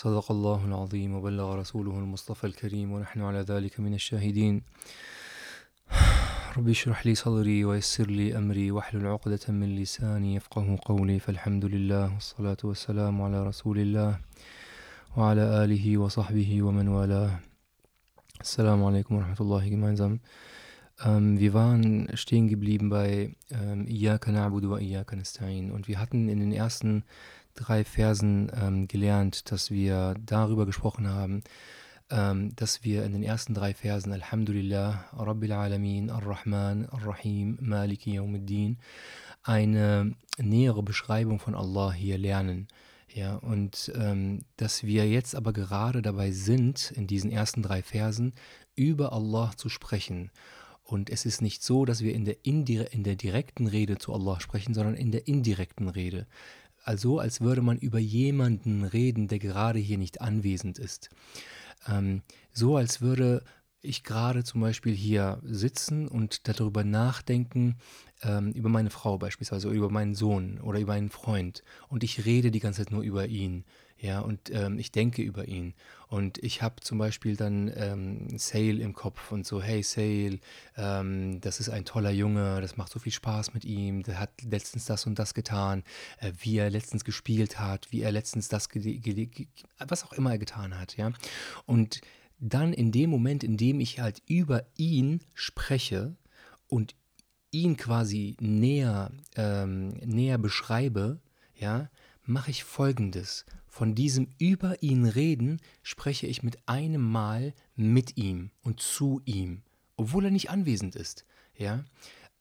صدق الله العظيم وبلغ رسوله المصطفى الكريم ونحن على ذلك من الشاهدين. رب اشرح لي صدري ويسر لي أمري واحلل عقدة من لساني يفقه قولي. فالحمد لله والصلاة والسلام على رسول الله وعلى آله وصحبه ومن والاه. Assalamu alaikum wa rahmatullahi gemeinsam. Ähm, wir waren stehen geblieben bei ähm, Iyaka na'budu wa Iyaka nasta'in. Und wir hatten in den ersten drei Versen ähm, gelernt, dass wir darüber gesprochen haben, ähm, dass wir in den ersten drei Versen Alhamdulillah, Rabbil Alamin, Ar-Rahman, Ar-Rahim, Maliki Yawmiddin eine nähere Beschreibung von Allah hier lernen. Ja, und ähm, dass wir jetzt aber gerade dabei sind, in diesen ersten drei Versen über Allah zu sprechen. Und es ist nicht so, dass wir in der, in der direkten Rede zu Allah sprechen, sondern in der indirekten Rede. Also als würde man über jemanden reden, der gerade hier nicht anwesend ist. Ähm, so als würde ich gerade zum Beispiel hier sitzen und darüber nachdenken, ähm, über meine Frau beispielsweise über meinen Sohn oder über einen Freund und ich rede die ganze Zeit nur über ihn, ja, und ähm, ich denke über ihn und ich habe zum Beispiel dann ähm, Sale im Kopf und so, hey Sale, ähm, das ist ein toller Junge, das macht so viel Spaß mit ihm, der hat letztens das und das getan, äh, wie er letztens gespielt hat, wie er letztens das, was auch immer er getan hat, ja, und dann in dem Moment, in dem ich halt über ihn spreche und ihn quasi näher, ähm, näher beschreibe, ja, mache ich folgendes. Von diesem über ihn reden spreche ich mit einem Mal mit ihm und zu ihm, obwohl er nicht anwesend ist. Ja,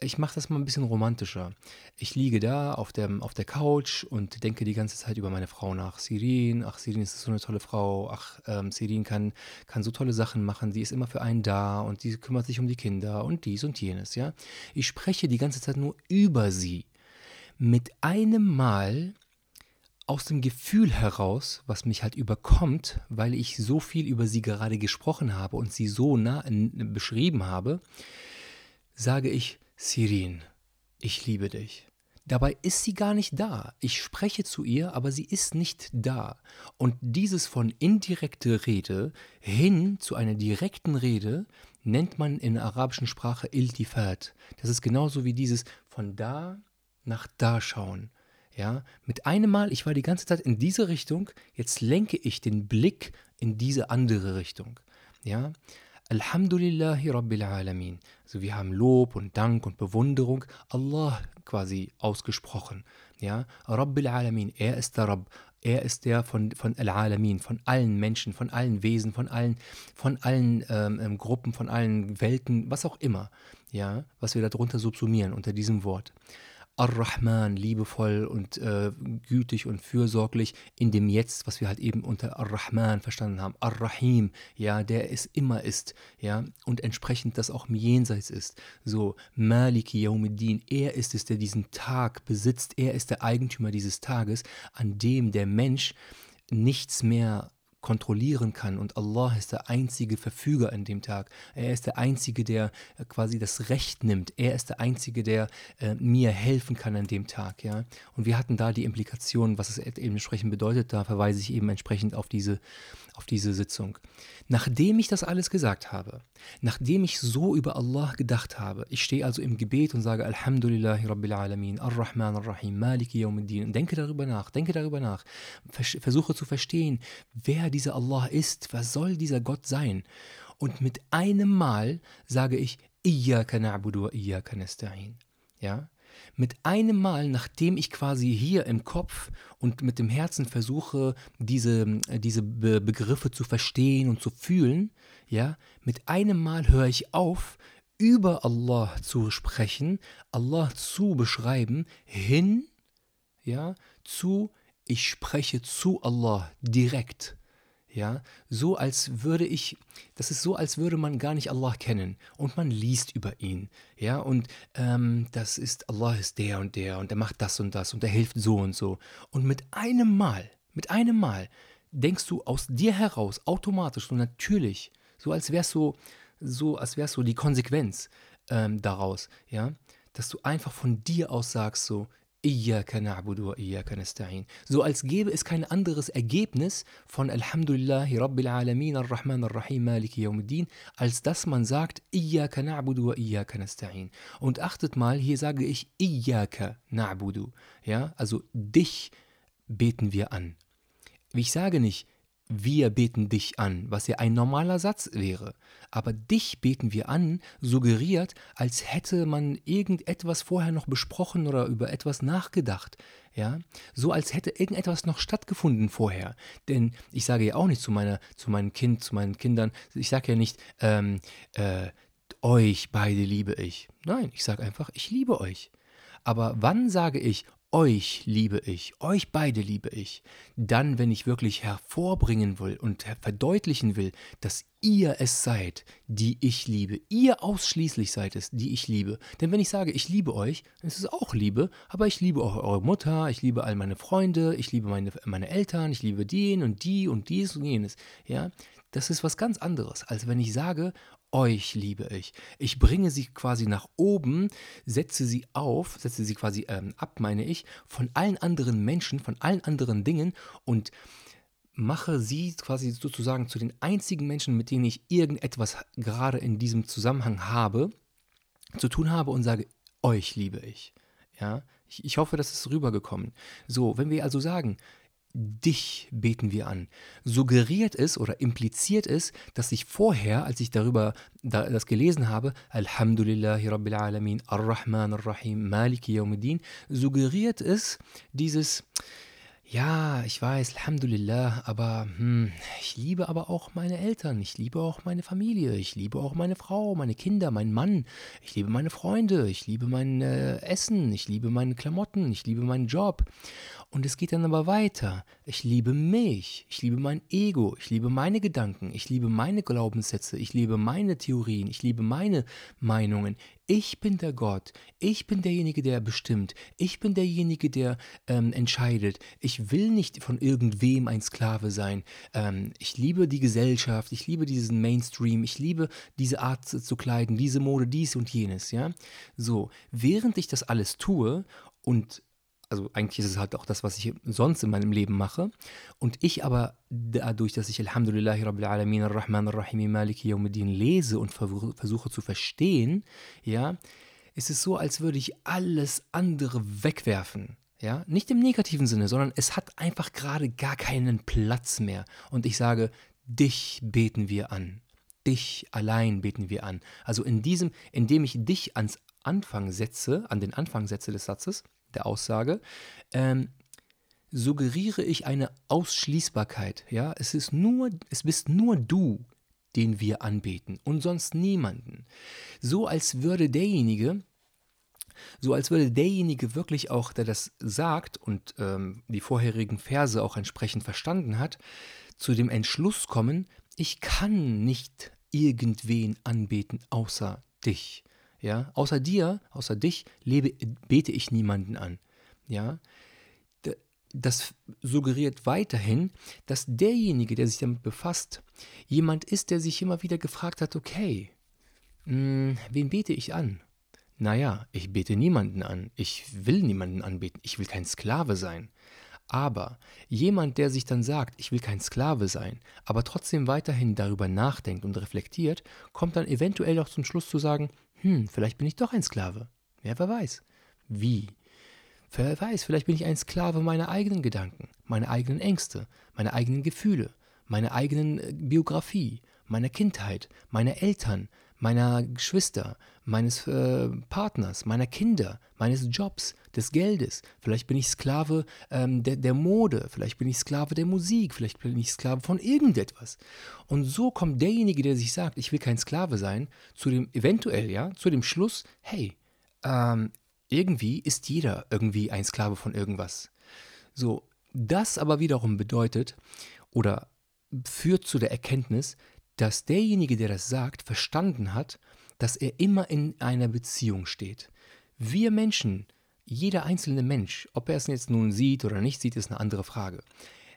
ich mache das mal ein bisschen romantischer. Ich liege da auf der, auf der Couch und denke die ganze Zeit über meine Frau nach. Sirin, ach, Sirin ist so eine tolle Frau. Ach, ähm, Sirin kann, kann so tolle Sachen machen. Sie ist immer für einen da und sie kümmert sich um die Kinder und dies und jenes, ja. Ich spreche die ganze Zeit nur über sie. Mit einem Mal aus dem Gefühl heraus, was mich halt überkommt, weil ich so viel über sie gerade gesprochen habe und sie so nah beschrieben habe, sage ich, Sirin, ich liebe dich. Dabei ist sie gar nicht da. Ich spreche zu ihr, aber sie ist nicht da. Und dieses von indirekte Rede hin zu einer direkten Rede nennt man in der arabischen Sprache Iltifat. Das ist genauso wie dieses von da nach da schauen. Ja, mit einem Mal, ich war die ganze Zeit in diese Richtung, jetzt lenke ich den Blick in diese andere Richtung. Ja, Alhamdulillahi Rabbil Alamin. Also wir haben Lob und Dank und Bewunderung Allah quasi ausgesprochen. Ja, Rabbil Alamin, er ist der Rabb, er ist der von, von Al-Alamin, von allen Menschen, von allen Wesen, von allen, von allen ähm, ähm Gruppen, von allen Welten, was auch immer, ja, was wir darunter subsumieren unter diesem Wort. Ar-Rahman, liebevoll und äh, gütig und fürsorglich in dem Jetzt, was wir halt eben unter Ar-Rahman verstanden haben. Ar-Rahim, ja, der es immer ist, ja, und entsprechend das auch im Jenseits ist. So, Maliki Yawmiddin, er ist es, der diesen Tag besitzt, er ist der Eigentümer dieses Tages, an dem der Mensch nichts mehr kontrollieren kann. Und Allah ist der einzige Verfüger an dem Tag. Er ist der einzige, der äh, quasi das Recht nimmt. Er ist der einzige, der äh, mir helfen kann an dem Tag. Ja? Und wir hatten da die Implikation, was es eben entsprechend bedeutet. Da verweise ich eben entsprechend auf diese, auf diese Sitzung. Nachdem ich das alles gesagt habe, nachdem ich so über Allah gedacht habe, ich stehe also im Gebet und sage Alhamdulillahi Rabbil Alamin, Ar-Rahman Ar-Rahim, Maliki Yawmiddin und denke darüber nach, denke darüber nach, versuche zu verstehen, wer dieser Allah ist, wer soll dieser Gott sein. Und mit einem Mal sage ich, Iyaka na'budu wa iyaka nasta'in. Ja? Mit einem Mal, nachdem ich quasi hier im Kopf und mit dem Herzen versuche, diese, diese Be Begriffe zu verstehen und zu fühlen, ja, mit einem Mal höre ich auf, über Allah zu sprechen, Allah zu beschreiben, hin, ja, zu, ich spreche zu Allah direkt ja, so als würde ich, das ist so, als würde man gar nicht Allah kennen und man liest über ihn, ja, und ähm, das ist, Allah ist der und der und er macht das und das und er hilft so und so. Und mit einem Mal, mit einem Mal denkst du aus dir heraus automatisch, so natürlich, so als wär's so, so als wär's so die Konsequenz ähm, daraus, ja, dass du einfach von dir aus sagst so, so als gäbe es kein anderes Ergebnis von Alhamdulillahi Rabbil Alamin Ar-Rahman Ar-Rahim Maliki Yawmiddin, als dass man sagt Iyaka na'budu wa iyaka. Und achtet mal, hier sage ich Iyaka na'budu. Ja, also dich beten wir an. Ich sage nicht, wir beten dich an, was ja ein normaler Satz wäre. Aber dich beten wir an suggeriert, als hätte man irgendetwas vorher noch besprochen oder über etwas nachgedacht. Ja, so als hätte irgendetwas noch stattgefunden vorher. Denn ich sage ja auch nicht zu meiner, zu meinem Kind, zu meinen Kindern, ich sage ja nicht, ähm, äh, euch beide liebe ich. Nein, ich sage einfach, ich liebe euch. Aber wann sage ich, euch liebe ich, euch beide liebe ich, dann, wenn ich wirklich hervorbringen will und verdeutlichen will, dass ihr es seid, die ich liebe, ihr ausschließlich seid es, die ich liebe. Denn wenn ich sage, ich liebe euch, dann ist es auch Liebe, aber ich liebe auch eure Mutter, ich liebe all meine Freunde, ich liebe meine, meine Eltern, ich liebe den und die und dies und jenes. Ja, das ist was ganz anderes, als wenn ich sage, euch liebe ich. Ich bringe sie quasi nach oben, setze sie auf, setze sie quasi ähm, ab, meine ich, von allen anderen Menschen, von allen anderen Dingen und mache sie quasi sozusagen zu den einzigen Menschen, mit denen ich irgendetwas gerade in diesem Zusammenhang habe, zu tun habe und sage, euch liebe ich. Ja, ich, ich hoffe, das ist rübergekommen. So, wenn wir also sagen, dich beten wir an. Suggeriert es oder impliziert es, dass ich vorher, als ich darüber da, das gelesen habe, Alhamdulillahi Rabbil Alamin, Ar-Rahman Ar-Rahim, Maliki Yawmiddin, suggeriert es dieses, ja, ich weiß, Alhamdulillah, aber hm, ich liebe aber auch meine Eltern, ich liebe auch meine Familie, ich liebe auch meine Frau, meine Kinder, meinen Mann, ich liebe meine Freunde, ich liebe mein äh, Essen, ich liebe meine Klamotten, ich liebe meinen Job. Und es geht dann aber weiter. Ich liebe mich, ich liebe mein Ego, ich liebe meine Gedanken, ich liebe meine Glaubenssätze, ich liebe meine Theorien, ich liebe meine Meinungen. Ich bin der Gott, ich bin derjenige, der bestimmt, ich bin derjenige, der ähm, entscheidet. Ich will nicht von irgendwem ein Sklave sein. Ähm, ich liebe die Gesellschaft, ich liebe diesen Mainstream, ich liebe diese Art zu kleiden, diese Mode, dies und jenes, ja. So, während ich das alles tue und also eigentlich ist es halt auch das, was ich sonst in meinem Leben mache. Und ich aber dadurch, dass ich Alhamdulillahi Rabbil Alamin Ar-Rahman Ar-Rahim Maliki Yawmiddin lese und versuche zu verstehen, ja, ist es so, als würde ich alles andere wegwerfen. Ja, nicht im negativen Sinne, sondern es hat einfach gerade gar keinen Platz mehr. Und ich sage, dich beten wir an. Dich allein beten wir an. Also in diesem, indem ich dich ans Anfang setze, an den Anfang setze des Satzes, der Aussage, ähm, suggeriere ich eine Ausschließbarkeit. Ja, es ist nur, es bist nur du, den wir anbeten und sonst niemanden. So als würde derjenige, so als würde derjenige wirklich auch, der das sagt und ähm, die vorherigen Verse auch entsprechend verstanden hat, zu dem Entschluss kommen, ich kann nicht irgendwen anbeten außer dich. Ja, außer dir, außer dich, lebe, bete ich niemanden an. Ja, das suggeriert weiterhin, dass derjenige, der sich damit befasst, jemand ist, der sich immer wieder gefragt hat, okay, mh, hm, wen bete ich an? Naja, ich bete niemanden an, ich will niemanden anbeten, ich will kein Sklave sein. Aber jemand, der sich dann sagt, ich will kein Sklave sein, aber trotzdem weiterhin darüber nachdenkt und reflektiert, kommt dann eventuell auch zum Schluss zu sagen, hm, vielleicht bin ich doch ein Sklave. Ja, wer weiß. Wie? Wer weiß, vielleicht bin ich ein Sklave meiner eigenen Gedanken, meiner eigenen Ängste, meiner eigenen Gefühle, meiner eigenen äh, Biografie, meiner Kindheit, meiner Eltern, meiner Geschwister, meines äh, Partners, meiner Kinder, meines Jobs, des Geldes. Vielleicht bin ich Sklave ähm, der, der Mode, vielleicht bin ich Sklave der Musik, vielleicht bin ich Sklave von irgendetwas. Und so kommt derjenige, der sich sagt, ich will kein Sklave sein, zu dem eventuell, ja, zu dem Schluss, hey, ähm, irgendwie ist jeder irgendwie ein Sklave von irgendwas. So, das aber wiederum bedeutet oder führt zu der Erkenntnis, dass derjenige, der das sagt, verstanden hat, dass er immer in einer Beziehung steht. Wir Menschen, jeder einzelne Mensch, ob er es jetzt nun sieht oder nicht sieht, ist eine andere Frage,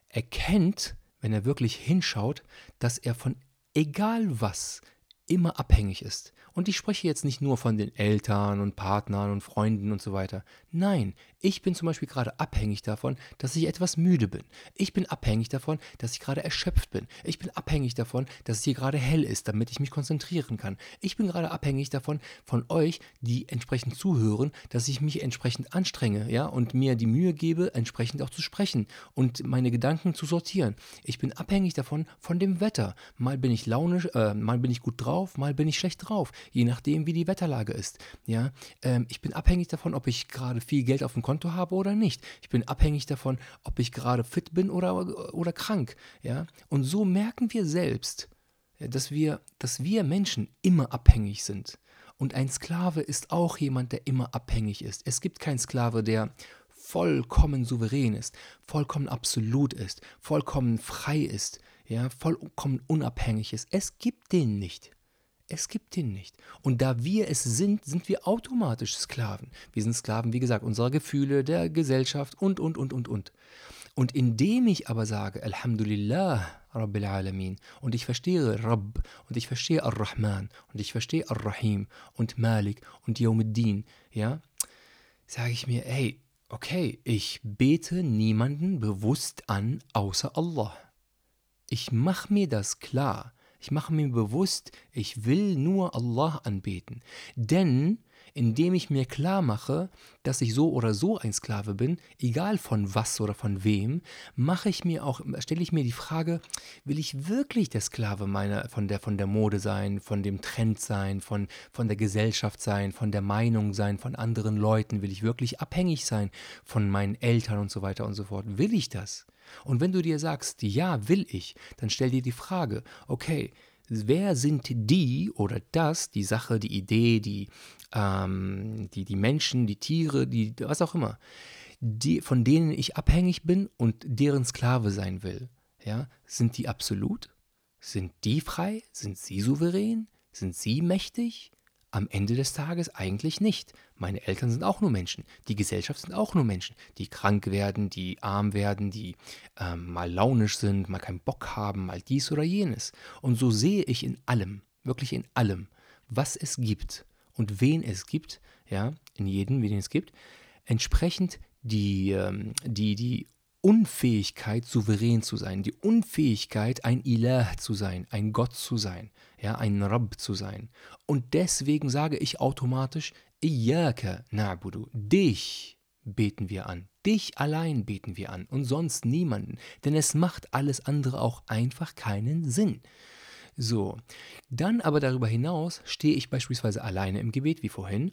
erkennt, wenn er wirklich hinschaut, dass er von egal was immer abhängig ist. Und ich spreche jetzt nicht nur von den Eltern und Partnern und Freunden und so weiter. Nein, ich bin zum Beispiel gerade abhängig davon, dass ich etwas müde bin. Ich bin abhängig davon, dass ich gerade erschöpft bin. Ich bin abhängig davon, dass es hier gerade hell ist, damit ich mich konzentrieren kann. Ich bin gerade abhängig davon, von euch, die entsprechend zuhören, dass ich mich entsprechend anstrenge, ja, und mir die Mühe gebe, entsprechend auch zu sprechen und meine Gedanken zu sortieren. Ich bin abhängig davon, von dem Wetter. Mal bin ich launisch, äh, mal bin ich gut drauf, mal bin ich schlecht drauf je nachdem, wie die Wetterlage ist. Ja, ähm, ich bin abhängig davon, ob ich gerade viel Geld auf dem Konto habe oder nicht. Ich bin abhängig davon, ob ich gerade fit bin oder, oder krank. Ja, und so merken wir selbst, dass wir, dass wir Menschen immer abhängig sind. Und ein Sklave ist auch jemand, der immer abhängig ist. Es gibt keinen Sklave, der vollkommen souverän ist, vollkommen absolut ist, vollkommen frei ist, ja, vollkommen unabhängig ist. Es gibt den nicht. Es gibt ihn nicht. Und da wir es sind, sind wir automatisch Sklaven. Wir sind Sklaven, wie gesagt, unserer Gefühle, der Gesellschaft und, und, und, und, und. Und indem ich aber sage, Alhamdulillah, Rabbil Alamin, und ich verstehe Rabb, und ich verstehe Ar-Rahman, und ich verstehe Ar-Rahim, und Malik, und Yawmuddin, ja, sage ich mir, hey, okay, ich bete niemanden bewusst an, außer Allah. Ich mache mir das klar. Ich mache mir bewusst, ich will nur Allah anbeten. Denn indem ich mir klar mache, dass ich so oder so ein Sklave bin, egal von was oder von wem, mache ich mir auch, stelle ich mir die Frage, will ich wirklich der Sklave meiner, von der, von der Mode sein, von dem Trend sein, von, von der Gesellschaft sein, von der Meinung sein, von anderen Leuten? Will ich wirklich abhängig sein von meinen Eltern und so weiter und so fort? Will ich das? Und wenn du dir sagst, ja, will ich, dann stell dir die Frage, okay, wer sind die oder das, die Sache, die Idee, die, ähm, die, die Menschen, die Tiere, die, was auch immer, die, von denen ich abhängig bin und deren Sklave sein will? Ja, sind die absolut? Sind die frei? Sind sie souverän? Sind sie mächtig? Am Ende des Tages eigentlich nicht. Meine Eltern sind auch nur Menschen. Die Gesellschaft sind auch nur Menschen, die krank werden, die arm werden, die ähm, mal launisch sind, mal keinen Bock haben, mal dies oder jenes. Und so sehe ich in allem, wirklich in allem, was es gibt und wen es gibt, ja, in jedem, wen es gibt, entsprechend die, ähm, die, die Unfähigkeit, souverän zu sein, die Unfähigkeit, ein Ilah zu sein, ein Gott zu sein, ja, ein Rabb zu sein. Und deswegen sage ich automatisch, Iyaka na'budu, dich beten wir an, dich allein beten wir an und sonst niemanden, denn es macht alles andere auch einfach keinen Sinn. So, dann aber darüber hinaus stehe ich beispielsweise alleine im Gebet, wie vorhin,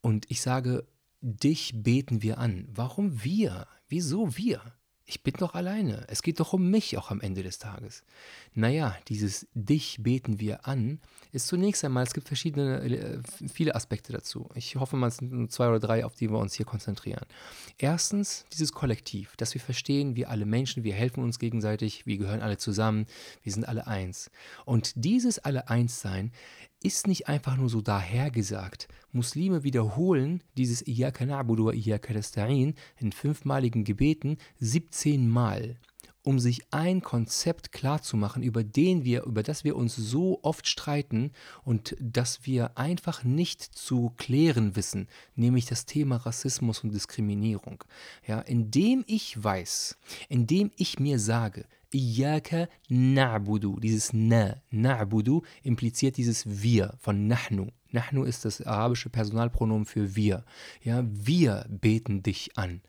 und ich sage, dich beten wir an. Warum wir? Wieso wir? Ich bin doch alleine. Es geht doch um mich auch am Ende des Tages. Naja, dieses Dich beten wir an ist zunächst einmal, es gibt verschiedene, äh, viele Aspekte dazu. Ich hoffe mal, es sind nur zwei oder drei, auf die wir uns hier konzentrieren. Erstens, dieses Kollektiv, dass wir verstehen, wir alle Menschen, wir helfen uns gegenseitig, wir gehören alle zusammen, wir sind alle eins. Und dieses alle eins sein ist nicht einfach nur so dahergesagt. Muslime wiederholen dieses Iyaka na'budu wa Iyaka nasta'in in fünfmaligen Gebeten 17 Mal um sich ein Konzept klarzumachen, über den wir, über das wir uns so oft streiten und das wir einfach nicht zu klären wissen, nämlich das Thema Rassismus und Diskriminierung. Ja, indem ich weiß, indem ich mir sage, Iyaka na'budu, dieses na, na'budu impliziert dieses wir von nahnu. Nahnu ist das arabische Personalpronomen für wir. Ja, wir beten dich an.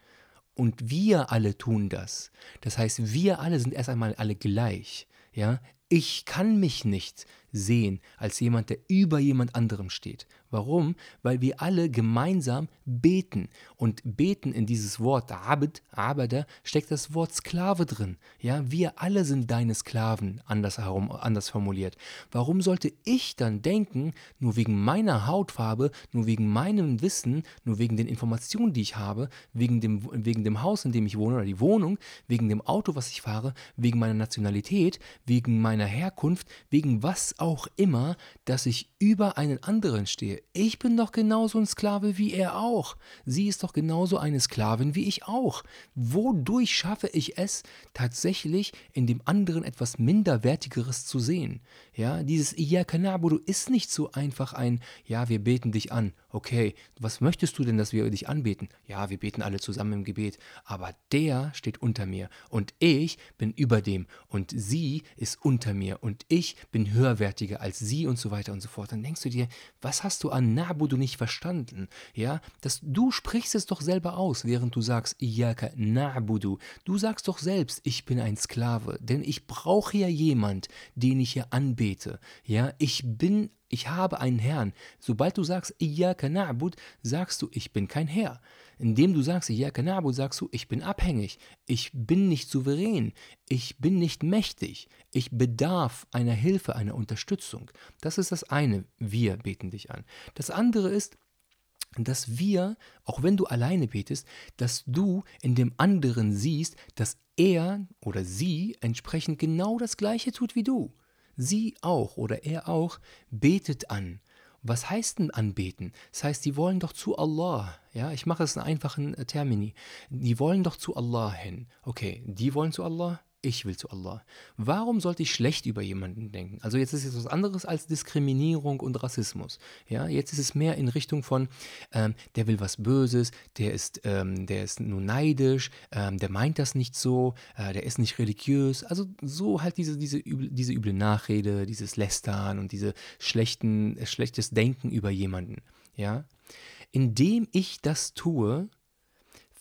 Und wir alle tun das. Das heißt, wir alle sind erst einmal alle gleich. Ja? Ich kann mich nicht sehen, als jemand, der über jemand anderem steht. Warum? Weil wir alle gemeinsam beten. Und beten in dieses Wort Abd, Abada, steckt das Wort Sklave drin. Ja, wir alle sind deine Sklaven, anders, herum, anders formuliert. Warum sollte ich dann denken, nur wegen meiner Hautfarbe, nur wegen meinem Wissen, nur wegen den Informationen, die ich habe, wegen dem, wegen dem Haus, in dem ich wohne oder die Wohnung, wegen dem Auto, was ich fahre, wegen meiner Nationalität, wegen meiner Herkunft, wegen was auch immer, dass ich über einen anderen stehe. Ich bin doch genauso ein Sklave wie er auch. Sie ist doch genauso eine Sklavin wie ich auch. Wodurch schaffe ich es, tatsächlich in dem anderen etwas Minderwertigeres zu sehen? Ja, dieses Iyaka na'budu ist nicht so einfach ein, ja, wir beten dich an. Okay, was möchtest du denn, dass wir dich anbeten? Ja, wir beten alle zusammen im Gebet. Aber der steht unter mir und ich bin über dem und sie ist unter mir und ich bin höherwertiger als sie und so weiter und so fort. Dann denkst du dir, was hast du an Na'budu nicht verstanden? Ja, dass du sprichst es doch selber aus, während du sagst, Iyaka na'budu. Du sagst doch selbst, ich bin ein Sklave, denn ich brauche ja jemand, den ich hier anbete. Ja, ich bin ich habe einen Herrn. Sobald du sagst, Iyaka na'bud, sagst du, ich bin kein Herr. Indem du sagst, Iyaka na'bud, sagst du, ich bin abhängig. Ich bin nicht souverän. Ich bin nicht mächtig. Ich bedarf einer Hilfe, einer Unterstützung. Das ist das eine. Wir beten dich an. Das andere ist, dass wir, auch wenn du alleine betest, dass du in dem anderen siehst, dass er oder sie entsprechend genau das Gleiche tut wie du sie auch oder er auch betet an. Was heißt denn anbeten? Das heißt, die wollen doch zu Allah. Ja, ich mache es in einfachen äh, Termini. Die wollen doch zu Allah hin. Okay, die wollen zu Allah, ich will zu Allah. Warum sollte ich schlecht über jemanden denken? Also jetzt ist es was anderes als Diskriminierung und Rassismus. Ja, jetzt ist es mehr in Richtung von, ähm, der will was Böses, der ist, ähm, der ist nur neidisch, ähm, der meint das nicht so, äh, der ist nicht religiös. Also so halt diese, diese, üble, diese üble Nachrede, dieses Lästern und diese schlechten, schlechtes Denken über jemanden. Ja, indem ich das tue,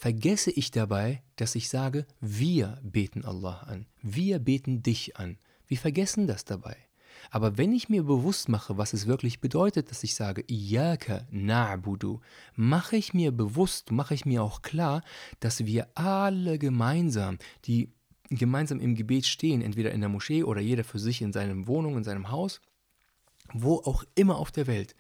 vergesse ich dabei, dass ich sage, wir beten Allah an, wir beten dich an. Wir vergessen das dabei. Aber wenn ich mir bewusst mache, was es wirklich bedeutet, dass ich sage, Iyaka na'budu, mache ich mir bewusst, mache ich mir auch klar, dass wir alle gemeinsam, die gemeinsam im Gebet stehen, entweder in der Moschee oder jeder für sich in seiner Wohnung, in seinem Haus, wo auch immer auf der Welt,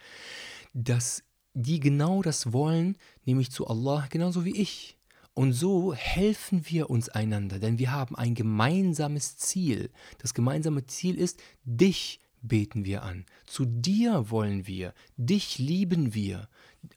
dass die genau das wollen, nämlich zu Allah, genauso wie ich. Und so helfen wir uns einander, denn wir haben ein gemeinsames Ziel. Das gemeinsame Ziel ist, dich beten wir an. Zu dir wollen wir, dich lieben wir.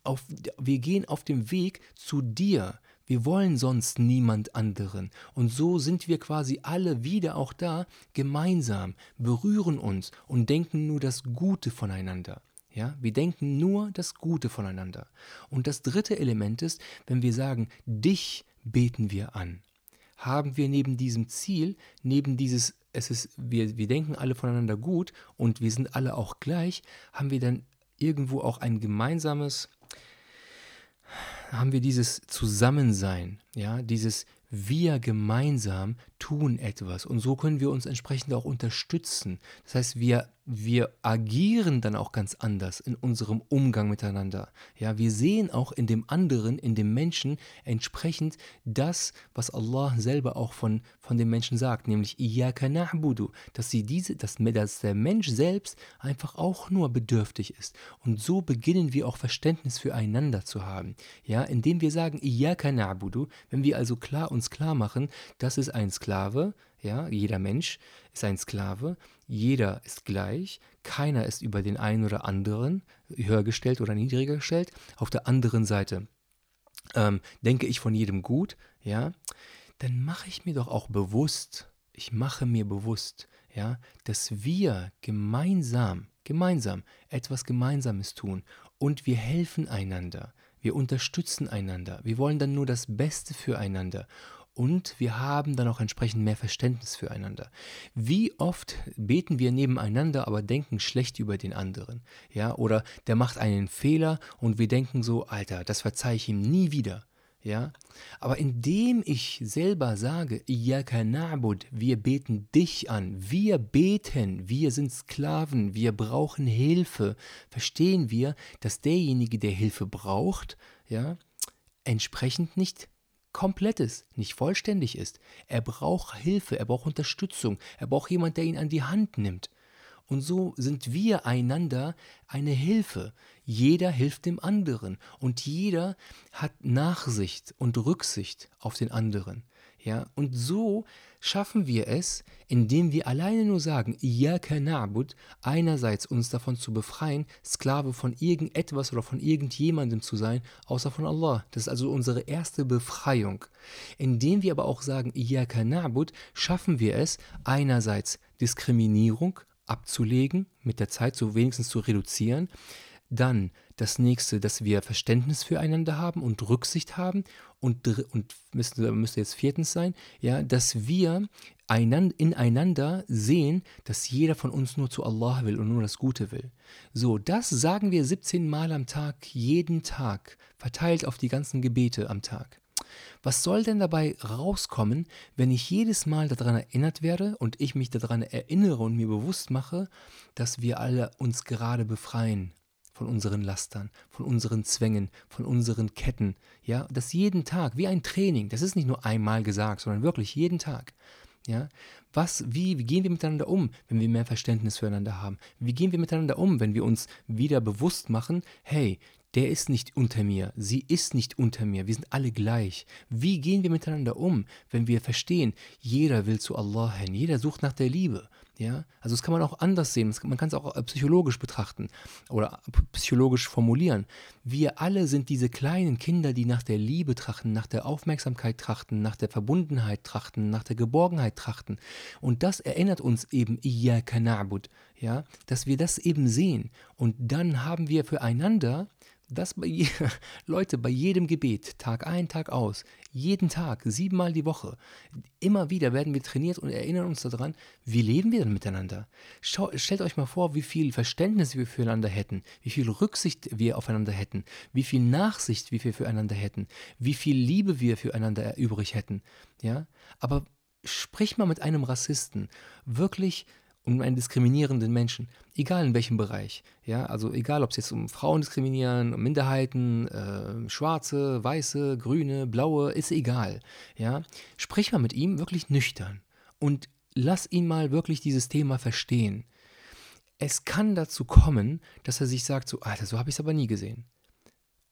Auf, wir gehen auf dem Weg zu dir. Wir wollen sonst niemand anderen. Und so sind wir quasi alle wieder auch da, gemeinsam, berühren uns und denken nur das Gute voneinander. Ja, wir denken nur das Gute voneinander. Und das dritte Element ist, wenn wir sagen, dich beten wir an, haben wir neben diesem Ziel, neben dieses, es ist, wir, wir denken alle voneinander gut und wir sind alle auch gleich, haben wir dann irgendwo auch ein gemeinsames, haben wir dieses Zusammensein, ja, dieses wir gemeinsam tun etwas und so können wir uns entsprechend auch unterstützen. Das heißt, wir wir agieren dann auch ganz anders in unserem Umgang miteinander. Ja, wir sehen auch in dem anderen, in dem Menschen entsprechend das, was Allah selber auch von, von dem Menschen sagt, nämlich dass sie diese, dass, dass der Mensch selbst einfach auch nur bedürftig ist. Und so beginnen wir auch Verständnis füreinander zu haben. Ja, indem wir sagen wenn wir also klar uns klar machen, das ist ein Sklave, ja, jeder Mensch ist ein Sklave, jeder ist gleich, keiner ist über den einen oder anderen höher gestellt oder niedriger gestellt. Auf der anderen Seite ähm, denke ich von jedem gut, ja, dann mache ich mir doch auch bewusst, ich mache mir bewusst, ja, dass wir gemeinsam, gemeinsam etwas Gemeinsames tun und wir helfen einander, wir unterstützen einander, wir wollen dann nur das Beste füreinander und wir haben dann auch entsprechend mehr Verständnis füreinander. Wie oft beten wir nebeneinander, aber denken schlecht über den anderen? Ja, oder der macht einen Fehler und wir denken so, Alter, das verzeihe ich ihm nie wieder. Ja? Aber indem ich selber sage, na'bud, wir beten dich an, wir beten, wir sind Sklaven, wir brauchen Hilfe, verstehen wir, dass derjenige, der Hilfe braucht, ja, entsprechend nicht komplett ist, nicht vollständig ist. Er braucht Hilfe, er braucht Unterstützung, er braucht jemand, der ihn an die Hand nimmt. Und so sind wir einander eine Hilfe. Jeder hilft dem anderen und jeder hat Nachsicht und Rücksicht auf den anderen. Ja, und so schaffen wir es, indem wir alleine nur sagen, Iyaka na'bud, einerseits uns davon zu befreien, Sklave von irgendetwas oder von irgendjemandem zu sein, außer von Allah. Das ist also unsere erste Befreiung. Indem wir aber auch sagen, Iyaka na'bud, schaffen wir es, einerseits Diskriminierung abzulegen, mit der Zeit so wenigstens zu reduzieren. Dann das nächste, dass wir Verständnis füreinander haben und Rücksicht haben. Und, und müsste, müsste jetzt viertens sein, ja, dass wir einander, ineinander sehen, dass jeder von uns nur zu Allah will und nur das Gute will. So, das sagen wir 17 Mal am Tag, jeden Tag, verteilt auf die ganzen Gebete am Tag. Was soll denn dabei rauskommen, wenn ich jedes Mal daran erinnert werde und ich mich daran erinnere und mir bewusst mache, dass wir alle uns gerade befreien von unseren Lastern, von unseren Zwängen, von unseren Ketten, ja, das jeden Tag, wie ein Training, das ist nicht nur einmal gesagt, sondern wirklich jeden Tag. Ja, was, wie, wie gehen wir miteinander um, wenn wir mehr Verständnis füreinander haben? Wie gehen wir miteinander um, wenn wir uns wieder bewusst machen, hey, der ist nicht unter mir, sie ist nicht unter mir, wir sind alle gleich. Wie gehen wir miteinander um, wenn wir verstehen, jeder will zu Allah hin, jeder sucht nach der Liebe. Ja? Also das kann man auch anders sehen, man kann es auch äh, psychologisch betrachten oder psychologisch formulieren. Wir alle sind diese kleinen Kinder, die nach der Liebe trachten, nach der Aufmerksamkeit trachten, nach der Verbundenheit trachten, nach der Geborgenheit trachten. Und das erinnert uns eben, ja, dass wir das eben sehen. Und dann haben wir füreinander das bei je, Leute, bei jedem Gebet, Tag ein, Tag aus, jeden Tag, siebenmal die Woche, immer wieder werden wir trainiert und erinnern uns daran, wie leben wir denn miteinander? Schau, stellt euch mal vor, wie viel Verständnis wir füreinander hätten, wie viel Rücksicht wir aufeinander hätten, wie viel Nachsicht wir füreinander hätten, wie viel Liebe wir füreinander übrig hätten. Ja? Aber sprich mal mit einem Rassisten, wirklich um einen diskriminierenden Menschen, egal in welchem Bereich. Ja, also egal, ob es jetzt um Frauen diskriminieren, um Minderheiten, äh, Schwarze, Weiße, Grüne, Blaue, ist egal. Ja, sprich mal mit ihm wirklich nüchtern und lass ihn mal wirklich dieses Thema verstehen. Es kann dazu kommen, dass er sich sagt, so, Alter, so habe ich es aber nie gesehen.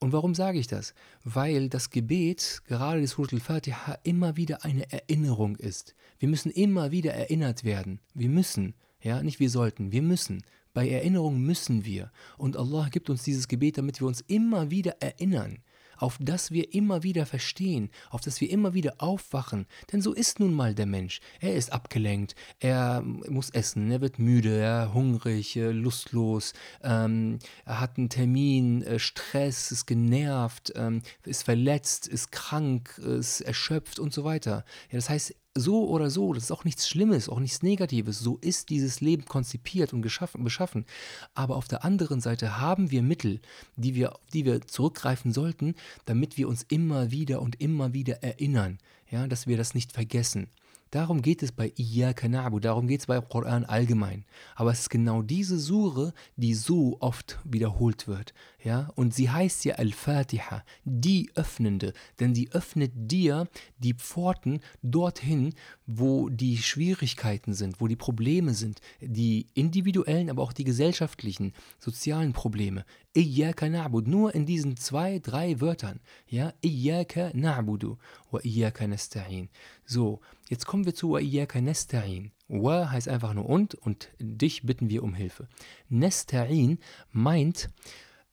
Und warum sage ich das? Weil das Gebet, gerade die Surah al-Fatiha, immer wieder eine Erinnerung ist. Wir müssen immer wieder erinnert werden. Wir müssen. Ja, nicht wir sollten, wir müssen. Bei Erinnerung müssen wir. Und Allah gibt uns dieses Gebet, damit wir uns immer wieder erinnern auf das wir immer wieder verstehen, auf das wir immer wieder aufwachen. Denn so ist nun mal der Mensch. Er ist abgelenkt, er muss essen, er wird müde, er hungrig, lustlos, ähm, er hat einen Termin, äh, Stress, ist genervt, ähm, ist verletzt, ist krank, ist erschöpft und so weiter. Ja, das heißt, so oder so, das ist auch nichts Schlimmes, auch nichts Negatives. So ist dieses Leben konzipiert und geschaffen, beschaffen. Aber auf der anderen Seite haben wir Mittel, die wir, die wir zurückgreifen sollten, damit wir uns immer wieder und immer wieder erinnern, ja, dass wir das nicht vergessen. Darum geht es bei Iyaka Na'bu, darum geht es bei Koran allgemein. Aber es ist genau diese Sure, die so oft wiederholt wird. Ja? Und sie heißt ja Al-Fatiha, die Öffnende, denn sie öffnet dir die Pforten dorthin, wo die Schwierigkeiten sind, wo die Probleme sind, die individuellen, aber auch die gesellschaftlichen, sozialen Probleme. Iyaka na'bud, nur in diesen zwei, drei Wörtern. Ja, Iyaka na'budu wa Iyaka nasta'in. So, jetzt kommen wir zu wa Iyaka nasta'in. Wa heißt einfach nur und und dich bitten wir um Hilfe. Nasta'in meint,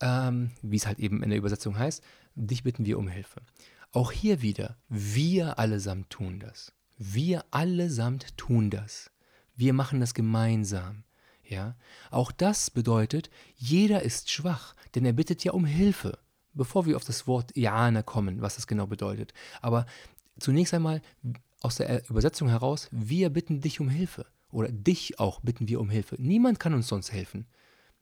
ähm, wie es halt eben in der Übersetzung heißt, dich bitten wir um Hilfe. Auch hier wieder, wir allesamt tun das. Wir allesamt tun das. Wir machen das gemeinsam. Ja? Auch das bedeutet, jeder ist schwach, denn er bittet ja um Hilfe. Bevor wir auf das Wort Iana kommen, was das genau bedeutet. Aber zunächst einmal aus der Übersetzung heraus, wir bitten dich um Hilfe. Oder dich auch bitten wir um Hilfe. Niemand kann uns sonst helfen.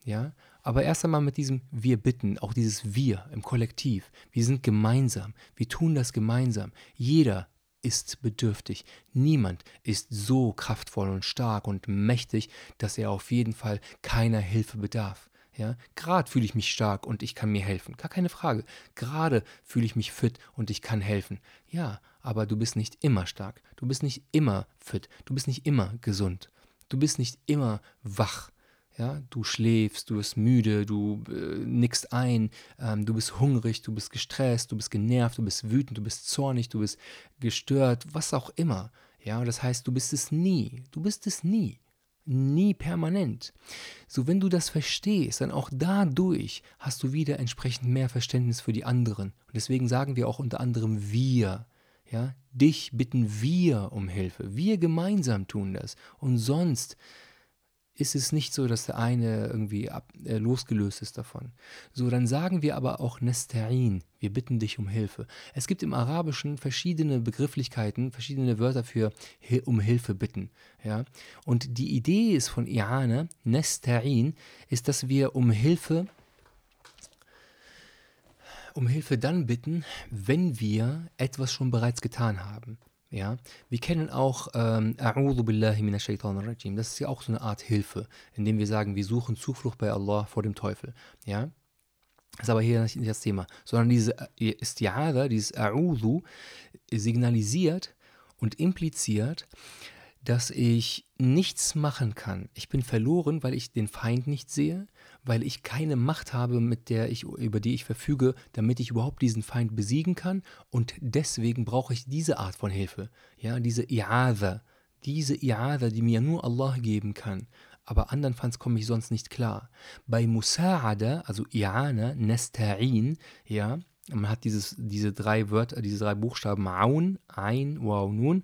Ja? Aber erst einmal mit diesem Wir bitten, auch dieses Wir im Kollektiv. Wir sind gemeinsam. Wir tun das gemeinsam. Jeder ist bedürftig. Niemand ist so kraftvoll und stark und mächtig, dass er auf jeden Fall keiner Hilfe bedarf. Ja, gerade fühle ich mich stark und ich kann mir helfen. Gar keine Frage. Gerade fühle ich mich fit und ich kann helfen. Ja, aber du bist nicht immer stark. Du bist nicht immer fit. Du bist nicht immer gesund. Du bist nicht immer wach. Ja, du schläfst, du bist müde, du äh, nickst ein, ähm, du bist hungrig, du bist gestresst, du bist genervt, du bist wütend, du bist zornig, du bist gestört, was auch immer. Ja, das heißt, du bist es nie. Du bist es nie. Nie permanent. So, wenn du das verstehst, dann auch dadurch hast du wieder entsprechend mehr Verständnis für die anderen. Und deswegen sagen wir auch unter anderem wir. Ja, dich bitten wir um Hilfe. Wir gemeinsam tun das. Und sonst ist es nicht so, dass der eine irgendwie ab, äh, losgelöst ist davon. So, dann sagen wir aber auch Nesta'in, wir bitten dich um Hilfe. Es gibt im Arabischen verschiedene Begrifflichkeiten, verschiedene Wörter für um Hilfe bitten. Ja? Und die Idee ist von Iane, Nesta'in, ist, dass wir um Hilfe um Hilfe dann bitten, wenn wir etwas schon bereits getan haben. Ja, wir kennen auch ähm, A'udhu billahi minash rajim. Das ist ja auch so eine Art Hilfe, indem wir sagen, wir suchen Zuflucht bei Allah vor dem Teufel. Ja, ist aber hier nicht das Thema, sondern diese äh, Isti'adha, dieses A'udhu, signalisiert und impliziert, dass ich nichts machen kann. Ich bin verloren, weil ich den Feind nicht sehe, weil ich keine Macht habe, mit der ich, über die ich verfüge, damit ich überhaupt diesen Feind besiegen kann. Und deswegen brauche ich diese Art von Hilfe. Ja, diese I'adha, diese I'adha, die mir nur Allah geben kann. Aber andernfalls komme ich sonst nicht klar. Bei Musa'ada, also I'ana, Nesta'in, ja, man hat dieses, diese drei Wörter, diese drei Buchstaben Aun, Ein, Wow, Nun,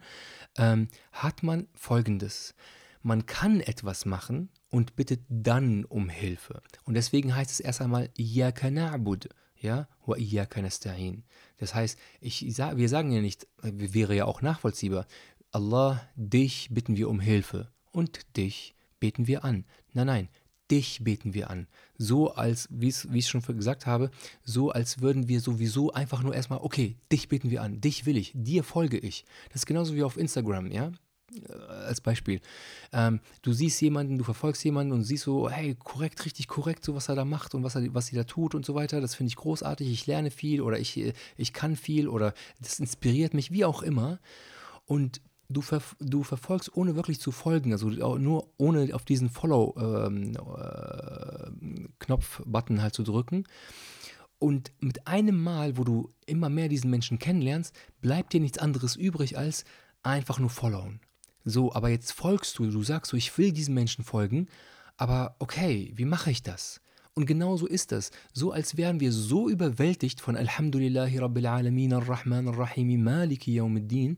ähm, hat man folgendes. Man kann etwas machen und bittet dann um Hilfe. Und deswegen heißt es erst einmal Iyaka na'bud, ja, wa iyaka nasta'in. Das heißt, ich, wir sagen ja nicht, wäre ja auch nachvollziehbar, Allah, dich bitten wir um Hilfe und dich beten wir an. Nein, nein, dich beten wir an. So als, wie ich es schon gesagt habe, so als würden wir sowieso einfach nur erstmal, okay, dich beten wir an, dich will ich, dir folge ich. Das ist genauso wie auf Instagram, ja? Äh, als Beispiel. Ähm, du siehst jemanden, du verfolgst jemanden und siehst so, hey, korrekt, richtig korrekt, so was er da macht und was er, was sie da tut und so weiter. Das finde ich großartig. Ich lerne viel oder ich, ich kann viel oder das inspiriert mich, wie auch immer. Und du, ver du verfolgst, ohne wirklich zu folgen, also nur ohne auf diesen Follow-Knopf-Button ähm, äh, halt zu drücken. Und mit einem Mal, wo du immer mehr diesen Menschen kennenlernst, bleibt dir nichts anderes übrig als einfach nur followen. So, aber jetzt folgst du, du sagst so, ich will diesen Menschen folgen, aber okay, wie mache ich das? Und genau so ist das. So als wären wir so überwältigt von Alhamdulillahi Rabbil Alamin Ar-Rahman Ar-Rahim Maliki Yawmiddin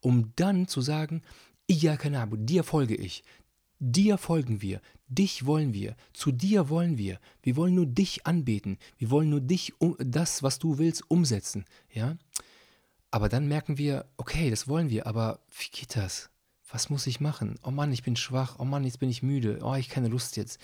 um dann zu sagen, Iyaka na'bud, dir folge ich, dir folgen wir, dich wollen wir, zu dir wollen wir, wir wollen nur dich anbeten, wir wollen nur dich, das, was du willst, umsetzen, ja. Aber dann merken wir, okay, das wollen wir, aber wie geht das? Was muss ich machen? Oh Mann, ich bin schwach. Oh Mann, jetzt bin ich müde. Oh, ich keine Lust jetzt.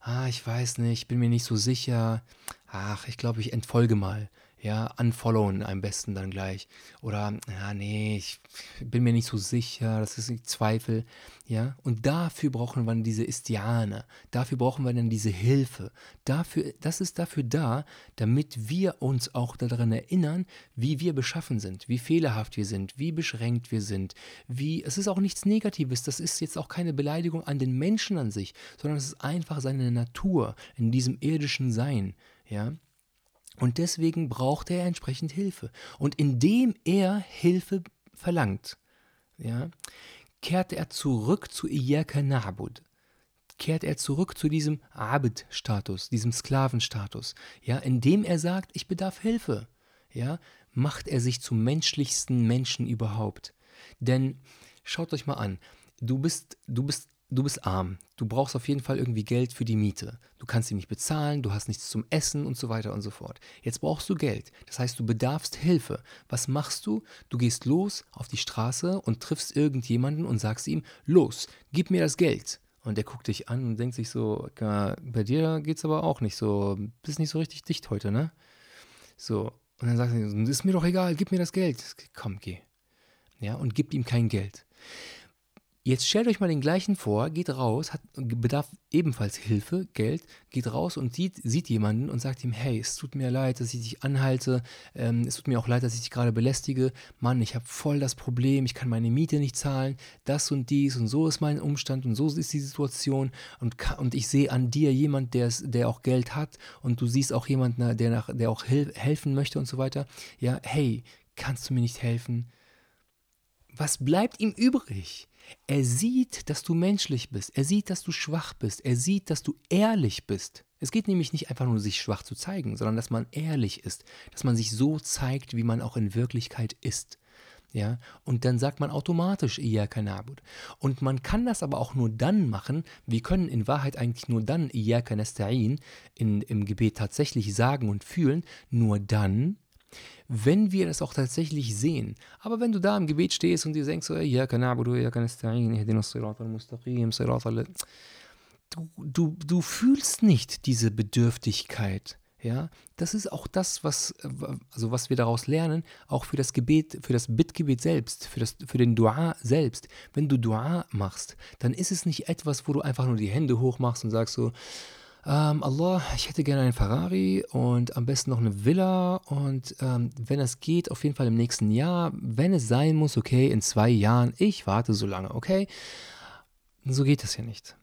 Ah, ich weiß nicht, ich bin mir nicht so sicher. Ach, ich glaube, ich entfolge mal ja, unfollowen am besten dann gleich. Oder, ja, nee, ich bin mir nicht so sicher, das ist ein Zweifel, ja. Und dafür brauchen wir dann diese Istiane, dafür brauchen wir dann diese Hilfe. Dafür, das ist dafür da, damit wir uns auch daran erinnern, wie wir beschaffen sind, wie fehlerhaft wir sind, wie beschränkt wir sind, wie, es ist auch nichts Negatives, das ist jetzt auch keine Beleidigung an den Menschen an sich, sondern es ist einfach seine Natur in diesem irdischen Sein, ja. Und deswegen braucht er entsprechend Hilfe. Und indem er Hilfe verlangt, ja, kehrt er zurück zu Iyaka Na'bud. Kehrt er zurück zu diesem Abid-Status, diesem Sklavenstatus. Ja, indem er sagt, ich bedarf Hilfe. Ja, macht er sich zum menschlichsten Menschen überhaupt. Denn schaut euch mal an, du bist, du bist du bist arm, du brauchst auf jeden Fall irgendwie Geld für die Miete. Du kannst sie nicht bezahlen, du hast nichts zum Essen und so weiter und so fort. Jetzt brauchst du Geld. Das heißt, du bedarfst Hilfe. Was machst du? Du gehst los auf die Straße und triffst irgendjemanden und sagst ihm, los, gib mir das Geld. Und der guckt dich an und denkt sich so, bei dir geht's aber auch nicht so, bist nicht so richtig dicht heute, ne? So. Und dann sagt er, ist mir doch egal, gib mir das Geld. Komm, geh. Ja, und gibt ihm kein Geld. Jetzt stellt euch mal den gleichen vor, geht raus, hat, bedarf ebenfalls Hilfe, Geld, geht raus und sieht, sieht jemanden und sagt ihm, hey, es tut mir leid, dass ich dich anhalte, ähm, es tut mir auch leid, dass ich dich gerade belästige, Mann, ich habe voll das Problem, ich kann meine Miete nicht zahlen, das und dies und so ist mein Umstand und so ist die Situation und, und ich sehe an dir jemand, der, der auch Geld hat und du siehst auch jemanden, der, nach, der auch helfen möchte und so weiter. Ja, hey, kannst du mir nicht helfen? Was bleibt ihm übrig? Er sieht, dass du menschlich bist. Er sieht, dass du schwach bist. Er sieht, dass du ehrlich bist. Es geht nämlich nicht einfach nur, sich schwach zu zeigen, sondern dass man ehrlich ist. Dass man sich so zeigt, wie man auch in Wirklichkeit ist. Ja, und dann sagt man automatisch Iyaka na'bud. Und man kann das aber auch nur dann machen, wir können in Wahrheit eigentlich nur dann Iyaka nasta'in im Gebet tatsächlich sagen und fühlen, nur dann, wenn wir das auch tatsächlich sehen. Aber wenn du da im Gebet stehst und dir denkst, ja, du, du, du fühlst nicht diese Bedürftigkeit. Ja, das ist auch das, was, also was wir daraus lernen, auch für das Gebet, für das Bittgebet selbst, für, das, für den Dua selbst. Wenn du Dua machst, dann ist es nicht etwas, wo du einfach nur die Hände hochmachst und sagst so, ähm, Allah, ich hätte gerne einen Ferrari und am besten noch eine Villa und ähm, wenn es geht, auf jeden Fall im nächsten Jahr. Wenn es sein muss, okay, in zwei Jahren, ich warte so lange, okay? So geht das ja nicht.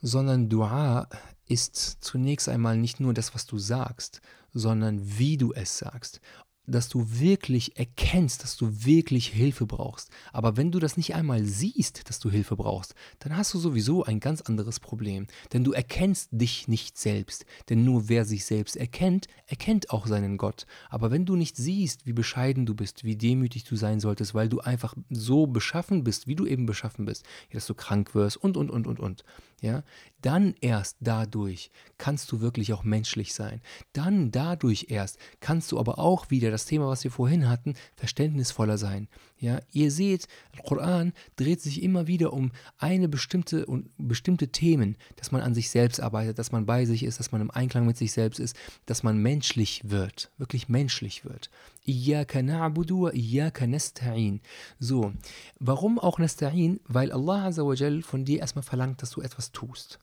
Sondern Dua ist zunächst einmal nicht nur das, was du sagst, sondern wie du es sagst dass du wirklich erkennst, dass du wirklich Hilfe brauchst. Aber wenn du das nicht einmal siehst, dass du Hilfe brauchst, dann hast du sowieso ein ganz anderes Problem. Denn du erkennst dich nicht selbst. Denn nur wer sich selbst erkennt, erkennt auch seinen Gott. Aber wenn du nicht siehst, wie bescheiden du bist, wie demütig du sein solltest, weil du einfach so beschaffen bist, wie du eben beschaffen bist, dass du krank wirst und, und, und, und, und, ja, dann erst dadurch kannst du wirklich auch menschlich sein. Dann dadurch erst kannst du aber auch wieder das Thema, was wir vorhin hatten, verständnisvoller sein. Ja, ihr seht, der Koran dreht sich immer wieder um eine bestimmte und bestimmte Themen, dass man an sich selbst arbeitet, dass man bei sich ist, dass man im Einklang mit sich selbst ist, dass man menschlich wird, wirklich menschlich wird. Iyaka na'budu wa iyaka nasta'in. So, warum auch nasta'in? Weil Allah Azza wa Jal von dir erstmal verlangt, dass du etwas tust.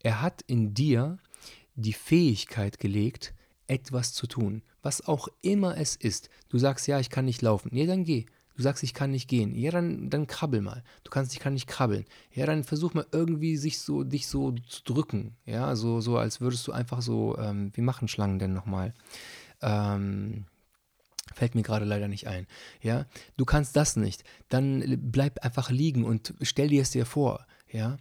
Er hat in dir die Fähigkeit gelegt, etwas zu tun, was auch immer es ist. Du sagst, ja, ich kann nicht laufen. Nee, dann geh. Du sagst, ich kann nicht gehen. Ja, dann, dann krabbel mal. Du kannst, ich kann nicht krabbeln. Ja, dann versuch mal irgendwie sich so, dich so zu drücken. Ja, so, so als würdest du einfach so, ähm, wie machen Schlangen denn nochmal? Ähm, Fällt mir gerade leider nicht ein. Ja, du kannst das nicht. Dann bleib einfach liegen und stell dir es dir vor. Ja,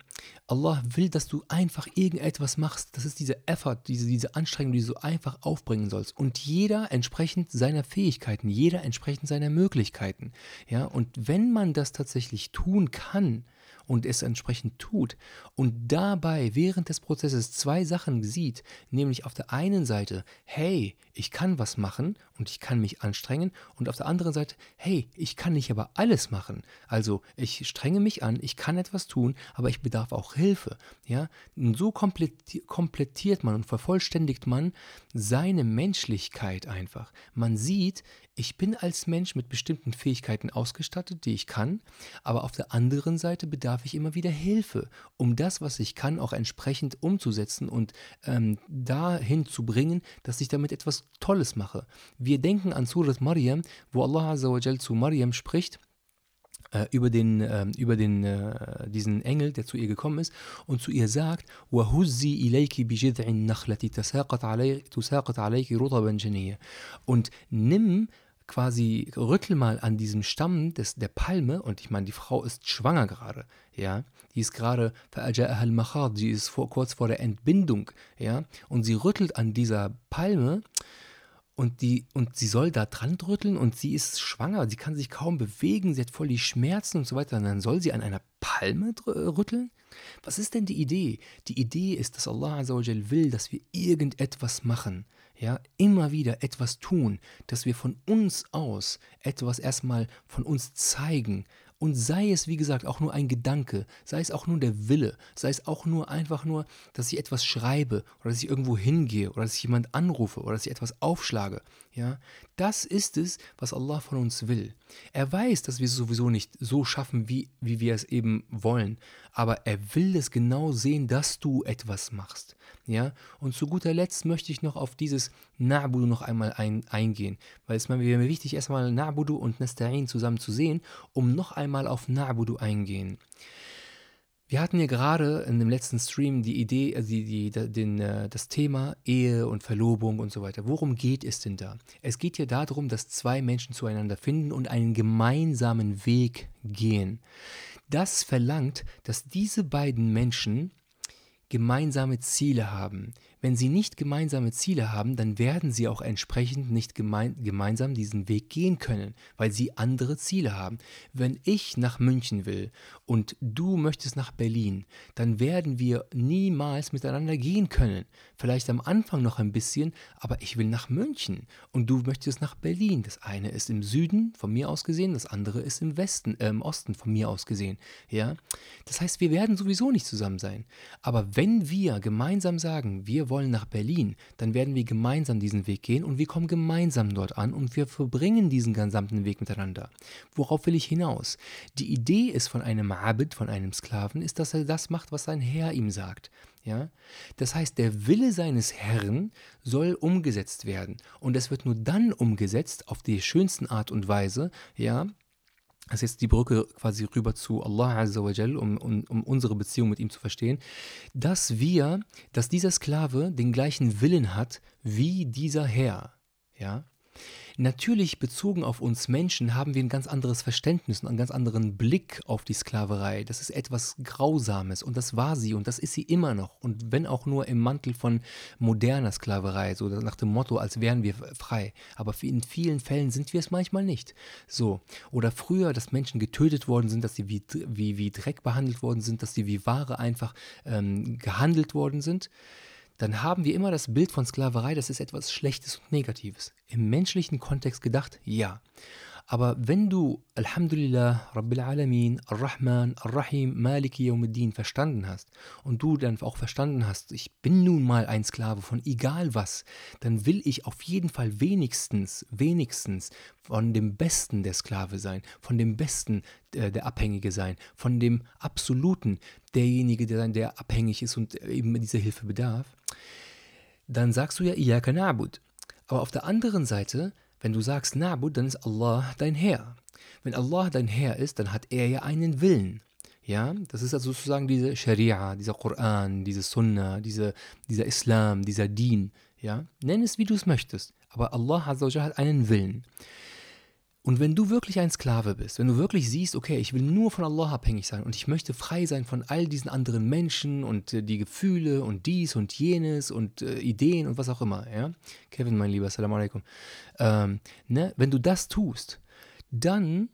Allah will, dass du einfach irgendetwas machst. Das ist dieser Effort, diese, diese Anstrengung, die du so einfach aufbringen sollst. Und jeder entsprechend seiner Fähigkeiten, jeder entsprechend seiner Möglichkeiten. Ja, und wenn man das tatsächlich tun kann, und es entsprechend tut und dabei während des Prozesses zwei Sachen sieht, nämlich auf der einen Seite, hey, ich kann was machen und ich kann mich anstrengen und auf der anderen Seite, hey, ich kann nicht aber alles machen. Also ich strenge mich an, ich kann etwas tun, aber ich bedarf auch Hilfe. Ja? Und so komplettiert man und vervollständigt man seine Menschlichkeit einfach. Man sieht, ich bin als Mensch mit bestimmten Fähigkeiten ausgestattet, die ich kann, aber auf der anderen Seite bedarf ich immer wieder Hilfe, um das, was ich kann, auch entsprechend umzusetzen und ähm, dahin zu bringen, dass ich damit etwas Tolles mache. Wir denken an Surat Maryam, wo Allah Azza zu Maryam spricht, äh, über den, äh, über den, äh, diesen Engel, der zu ihr gekommen ist und zu ihr sagt, Und nimm quasi rüttel mal an diesem Stamm des, der Palme und ich meine, die Frau ist schwanger gerade, ja, die ist gerade, die ist vor, kurz vor der Entbindung, ja, und sie rüttelt an dieser Palme und, die, und sie soll da dran rütteln und sie ist schwanger, sie kann sich kaum bewegen, sie hat voll die Schmerzen und so weiter und dann soll sie an einer Palme rütteln? Was ist denn die Idee? Die Idee ist, dass Allah will, dass wir irgendetwas machen, ja, immer wieder etwas tun, dass wir von uns aus etwas erstmal von uns zeigen Und sei es, wie gesagt, auch nur ein Gedanke, sei es auch nur der Wille, sei es auch nur einfach nur, dass ich etwas schreibe oder dass ich irgendwo hingehe oder dass ich jemand anrufe oder dass ich etwas aufschlage. Ja, das ist es, was Allah von uns will. Er weiß, dass wir es sowieso nicht so schaffen, wie, wie wir es eben wollen. Aber er will es genau sehen, dass du etwas machst. Ja, und zu guter Letzt möchte ich noch auf dieses Na'budu noch einmal ein, eingehen, weil es mir wichtig ist, erstmal Na'budu und Nasta'in zusammen zu sehen, um noch einmal auf Na'budu eingehen. Wir hatten ja gerade in dem letzten Stream die Idee, also die, die, den, äh, das Thema Ehe und Verlobung und so weiter. Worum geht es denn da? Es geht ja darum, dass zwei Menschen zueinander finden und einen gemeinsamen Weg gehen. Das verlangt, dass diese beiden Menschen gemeinsame Ziele haben. Wenn sie nicht gemeinsame Ziele haben, dann werden sie auch entsprechend nicht gemein, gemeinsam diesen Weg gehen können, weil sie andere Ziele haben. Wenn ich nach München will und du möchtest nach Berlin, dann werden wir niemals miteinander gehen können. Vielleicht am Anfang noch ein bisschen, aber ich will nach München und du möchtest nach Berlin. Das eine ist im Süden von mir aus gesehen, das andere ist im Westen, äh, im Osten von mir aus gesehen. Ja, das heißt, wir werden sowieso nicht zusammen sein. Aber wenn wir gemeinsam sagen, wir wollen nach Berlin, dann werden wir gemeinsam diesen Weg gehen und wir kommen gemeinsam dort an und wir verbringen diesen gesamten Weg miteinander. Worauf will ich hinaus? Die Idee ist von einem Abid, von einem Sklaven, ist, dass er das macht, was sein Herr ihm sagt. Ja? Das heißt, der Wille seines Herrn soll umgesetzt werden. Und es wird nur dann umgesetzt, auf die schönsten Art und Weise, ja, das ist jetzt die Brücke quasi rüber zu Allah Azza wa Jal, um, um, um unsere Beziehung mit ihm zu verstehen, dass wir, dass dieser Sklave den gleichen Willen hat wie dieser Herr. Ja? Natürlich bezogen auf uns Menschen haben wir ein ganz anderes Verständnis und einen ganz anderen Blick auf die Sklaverei. Das ist etwas Grausames und das war sie und das ist sie immer noch. Und wenn auch nur im Mantel von moderner Sklaverei, so nach dem Motto, als wären wir frei. Aber in vielen Fällen sind wir es manchmal nicht. So. Oder früher, dass Menschen getötet worden sind, dass sie wie, wie, wie Dreck behandelt worden sind, dass sie wie Ware einfach ähm, gehandelt worden sind dann haben wir immer das Bild von Sklaverei, das ist etwas Schlechtes und Negatives. Im menschlichen Kontext gedacht, ja. Aber wenn du Alhamdulillah, Rabbil Alamin, Ar-Rahman, Ar-Rahim, Maliki Yawmiddin verstanden hast und du dann auch verstanden hast, ich bin nun mal ein Sklave von egal was, dann will ich auf jeden Fall wenigstens, wenigstens von dem Besten der Sklave sein, von dem Besten äh, der Abhängige sein, von dem Absoluten derjenige der sein, der abhängig ist und eben diese Hilfe bedarf. Dann sagst du ja Iyaka na'bud. Aber auf der anderen Seite wenn du sagst Na'bud, dann ist Allah dein Herr. Wenn Allah dein Herr ist, dann hat er ja einen Willen. Ja, das ist also sozusagen diese Scharia, dieser Koran, diese Sunna, diese, dieser Islam, dieser Dien. Ja, nenn es wie du es möchtest. Aber Allah hat einen Willen. Und wenn du wirklich ein Sklave bist, wenn du wirklich siehst, okay, ich will nur von Allah abhängig sein und ich möchte frei sein von all diesen anderen Menschen und äh, die Gefühle und dies und jenes und äh, Ideen und was auch immer, ja? Kevin, mein Lieber, Assalamu alaikum. Ähm, ne? Wenn du das tust, dann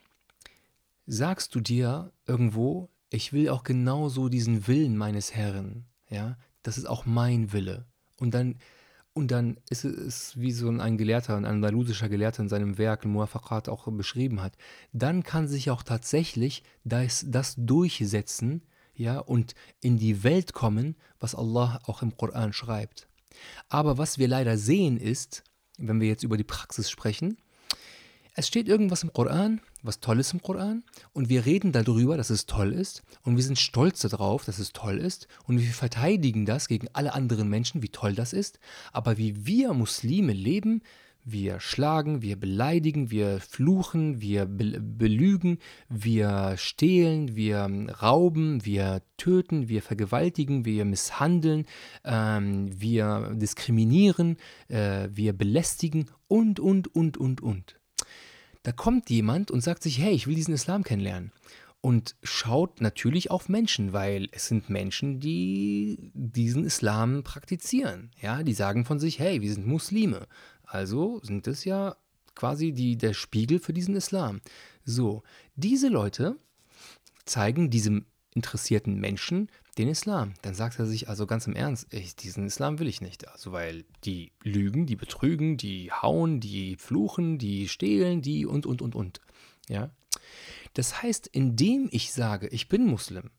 sagst du dir irgendwo, ich will auch genauso diesen Willen meines Herrn, ja? Das ist auch mein Wille. Und dann und dann ist es, wie so ein Gelehrter, ein andalusischer Gelehrter in seinem Werk Muafakat auch beschrieben hat, dann kann sich auch tatsächlich das, das durchsetzen, ja, und in die Welt kommen, was Allah auch im Koran schreibt. Aber was wir leider sehen ist, wenn wir jetzt über die Praxis sprechen, es steht irgendwas im Koran, was toll ist im Koran, und wir reden darüber, dass es toll ist, und wir sind stolz darauf, dass es toll ist, und wir verteidigen das gegen alle anderen Menschen, wie toll das ist, aber wie wir Muslime leben, wir schlagen, wir beleidigen, wir fluchen, wir be belügen, wir stehlen, wir rauben, wir töten, wir vergewaltigen, wir misshandeln, ähm, wir diskriminieren, äh, wir belästigen und, und, und, und, und. Da kommt jemand und sagt sich, hey, ich will diesen Islam kennenlernen. Und schaut natürlich auf Menschen, weil es sind Menschen, die diesen Islam praktizieren. Ja, die sagen von sich, hey, wir sind Muslime. Also sind es ja quasi die, der Spiegel für diesen Islam. So, diese Leute zeigen diesem interessierten Menschen den Islam. Dann sagt er sich also ganz im Ernst, ich, diesen Islam will ich nicht. Also weil die lügen, die betrügen, die hauen, die fluchen, die stehlen, die und und und und. Ja. Das heißt, indem ich sage, ich bin Muslim,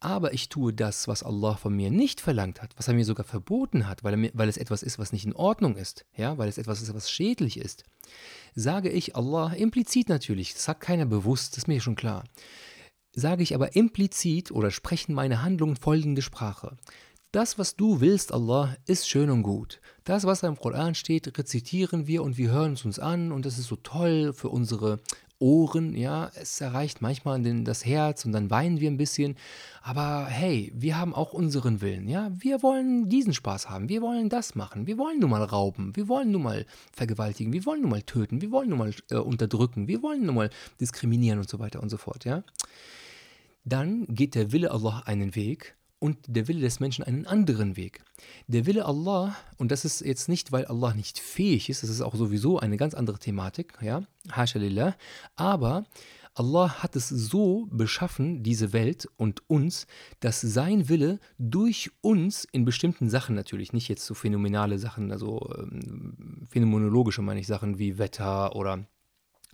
aber ich tue das, was Allah von mir nicht verlangt hat, was er mir sogar verboten hat, weil, mir, weil es etwas ist, was nicht in Ordnung ist, ja, weil es etwas ist, was schädlich ist, sage ich Allah implizit natürlich, das sagt keiner bewusst, das ist mir schon klar, sage ich aber implizit oder sprechen meine Handlungen folgende Sprache. Das, was du willst, Allah, ist schön und gut. Das, was im Koran steht, rezitieren wir und wir hören es uns an und das ist so toll für unsere Ohren, ja, es erreicht manchmal das Herz und dann weinen wir ein bisschen. Aber hey, wir haben auch unseren Willen, ja. Wir wollen diesen Spaß haben, wir wollen das machen, wir wollen nun mal rauben, wir wollen nun mal vergewaltigen, wir wollen nun mal töten, wir wollen nun mal äh, unterdrücken, wir wollen nun mal diskriminieren und so weiter und so fort, ja. Dann geht der Wille Allah einen Weg und der Wille des Menschen einen anderen Weg. Der Wille Allah, und das ist jetzt nicht, weil Allah nicht fähig ist, das ist auch sowieso eine ganz andere Thematik, ja, Hashalillah, aber Allah hat es so beschaffen, diese Welt und uns, dass sein Wille durch uns in bestimmten Sachen natürlich, nicht jetzt so phänomenale Sachen, also ähm, phänomenologische meine ich Sachen wie Wetter oder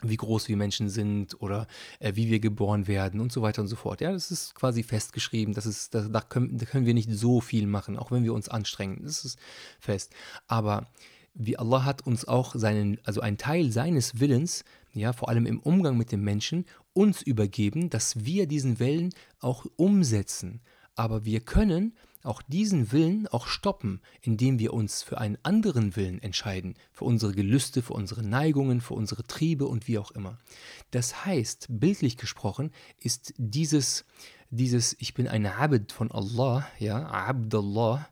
wie groß wir Menschen sind oder äh, wie wir geboren werden und so weiter und so fort. Ja, das ist quasi festgeschrieben. Das ist, das, da, können, da können wir nicht so viel machen, auch wenn wir uns anstrengen. Das ist fest. Aber wie Allah hat uns auch seinen, also einen Teil seines Willens, ja, vor allem im Umgang mit den Menschen, uns übergeben, dass wir diesen Willen auch umsetzen. Aber wir können auch diesen Willen auch stoppen, indem wir uns für einen anderen Willen entscheiden, für unsere Gelüste, für unsere Neigungen, für unsere Triebe und wie auch immer. Das heißt, bildlich gesprochen, ist dieses, dieses Ich bin ein Abd von Allah, ja, Abdallah,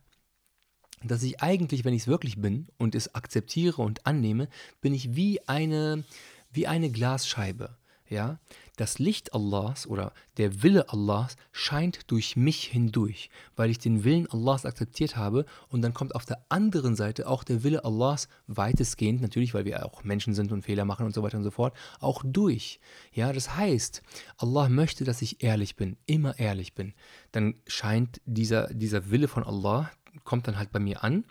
dass ich eigentlich, wenn ich es wirklich bin und es akzeptiere und annehme, bin ich wie eine, wie eine Glasscheibe. Ja, das Licht Allahs oder der Wille Allahs scheint durch mich hindurch, weil ich den Willen Allahs akzeptiert habe und dann kommt auf der anderen Seite auch der Wille Allahs weitestgehend, natürlich, weil wir auch Menschen sind und Fehler machen und so weiter und so fort, auch durch. Ja, das heißt, Allah möchte, dass ich ehrlich bin, immer ehrlich bin. Dann scheint dieser, dieser Wille von Allah, kommt dann halt bei mir an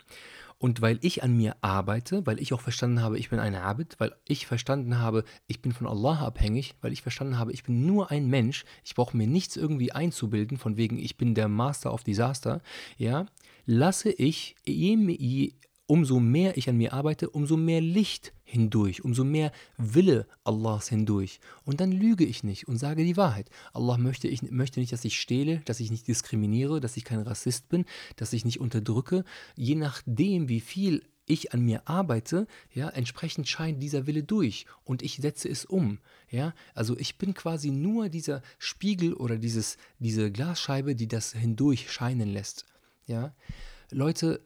und weil ich an mir arbeite, weil ich auch verstanden habe, ich bin ein Abid, weil ich verstanden habe, ich bin von Allah abhängig, weil ich verstanden habe, ich bin nur ein Mensch, ich brauche mir nichts irgendwie einzubilden, von wegen, ich bin der Master of Disaster, ja, lasse ich, je, umso mehr ich an mir arbeite, umso mehr Licht hindurch, umso mehr Wille Allahs hindurch. Und dann lüge ich nicht und sage die Wahrheit. Allah möchte, ich, möchte nicht, dass ich stehle, dass ich nicht diskriminiere, dass ich kein Rassist bin, dass ich nicht unterdrücke. Je nachdem, wie viel ich an mir arbeite, ja, entsprechend scheint dieser Wille durch und ich setze es um, ja. Also ich bin quasi nur dieser Spiegel oder dieses, diese Glasscheibe, die das hindurch scheinen lässt, ja. Leute,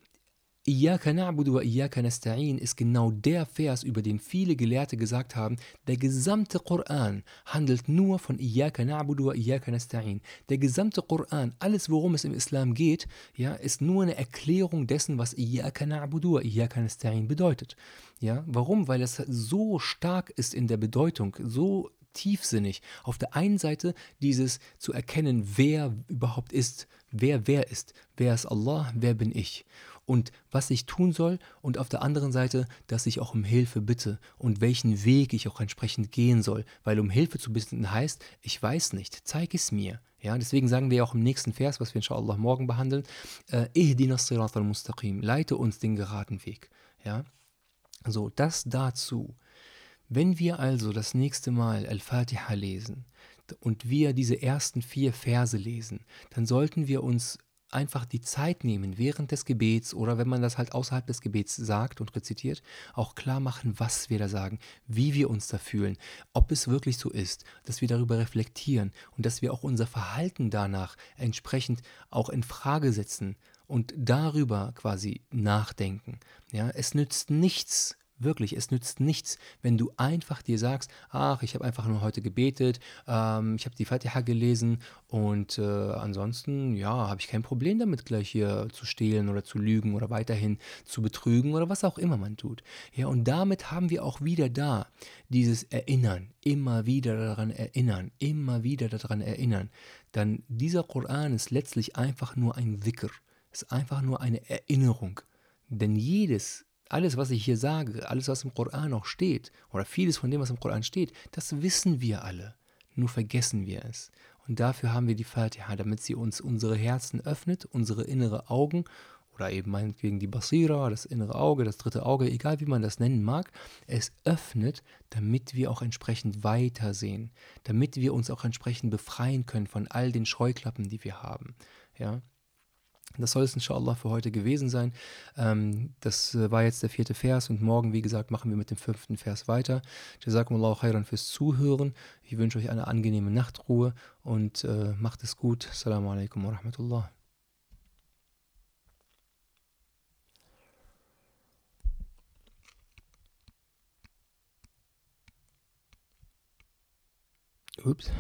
Iyaka na'budu wa iyaka nasta'in ist genau der Vers, über den viele Gelehrte gesagt haben, der gesamte Koran handelt nur von Iyaka na'budu wa iyaka nasta'in. Der gesamte Koran, alles worum es im Islam geht, ja, ist nur eine Erklärung dessen, was Iyaka na'budu wa iyaka nasta'in bedeutet. Ja, warum? Weil es so stark ist in der Bedeutung, so tiefsinnig. Auf der einen Seite dieses zu erkennen, wer überhaupt ist, wer wer ist, wer ist Allah, wer bin ich und was ich tun soll und auf der anderen Seite, dass ich auch um Hilfe bitte und welchen Weg ich auch entsprechend gehen soll, weil um Hilfe zu bitten heißt, ich weiß nicht, zeig es mir. Ja, deswegen sagen wir auch im nächsten Vers, was wir inshallah morgen behandeln, äh, al-Mustaqim, leite uns den geraden Weg. Ja, so, das dazu. Wenn wir also das nächste Mal Al-Fatiha lesen und wir diese ersten vier Verse lesen, dann sollten wir uns einfach die Zeit nehmen während des Gebets oder wenn man das halt außerhalb des Gebets sagt und rezitiert, auch klar machen, was wir da sagen, wie wir uns da fühlen, ob es wirklich so ist, dass wir darüber reflektieren und dass wir auch unser Verhalten danach entsprechend auch in Frage setzen und darüber quasi nachdenken. Ja, es nützt nichts, Wirklich, es nützt nichts, wenn du einfach dir sagst, ach, ich habe einfach nur heute gebetet, ähm, ich habe die Fatiha gelesen und äh, ansonsten, ja, habe ich kein Problem damit, gleich hier zu stehlen oder zu lügen oder weiterhin zu betrügen oder was auch immer man tut. Ja, und damit haben wir auch wieder da dieses Erinnern, immer wieder daran erinnern, immer wieder daran erinnern. Dann dieser Koran ist letztlich einfach nur ein Dhikr, ist einfach nur eine Erinnerung. Denn jedes alles, was ich hier sage, alles, was im Koran auch steht, oder vieles von dem, was im Koran steht, das wissen wir alle. nur vergessen wir es. Und dafür haben wir die Fatiha, damit sie uns unsere Herzen öffnet, unsere innere Augen oder eben meinetwegen die Basira, das innere Auge, das dritte Auge, egal wie man das nennen mag, es öffnet, damit wir auch entsprechend weitersehen, damit wir uns auch entsprechend befreien können von all den Scheuklappen, die wir haben. Ja, das soll es inshallah für heute gewesen sein. Ähm, das äh, war jetzt der vierte Vers und morgen, wie gesagt, machen wir mit dem fünften Vers weiter. Jazakumullahu khairan fürs Zuhören. Ich wünsche euch eine angenehme Nachtruhe und äh, macht es gut. Assalamu alaikum wa rahmatullah. Ups.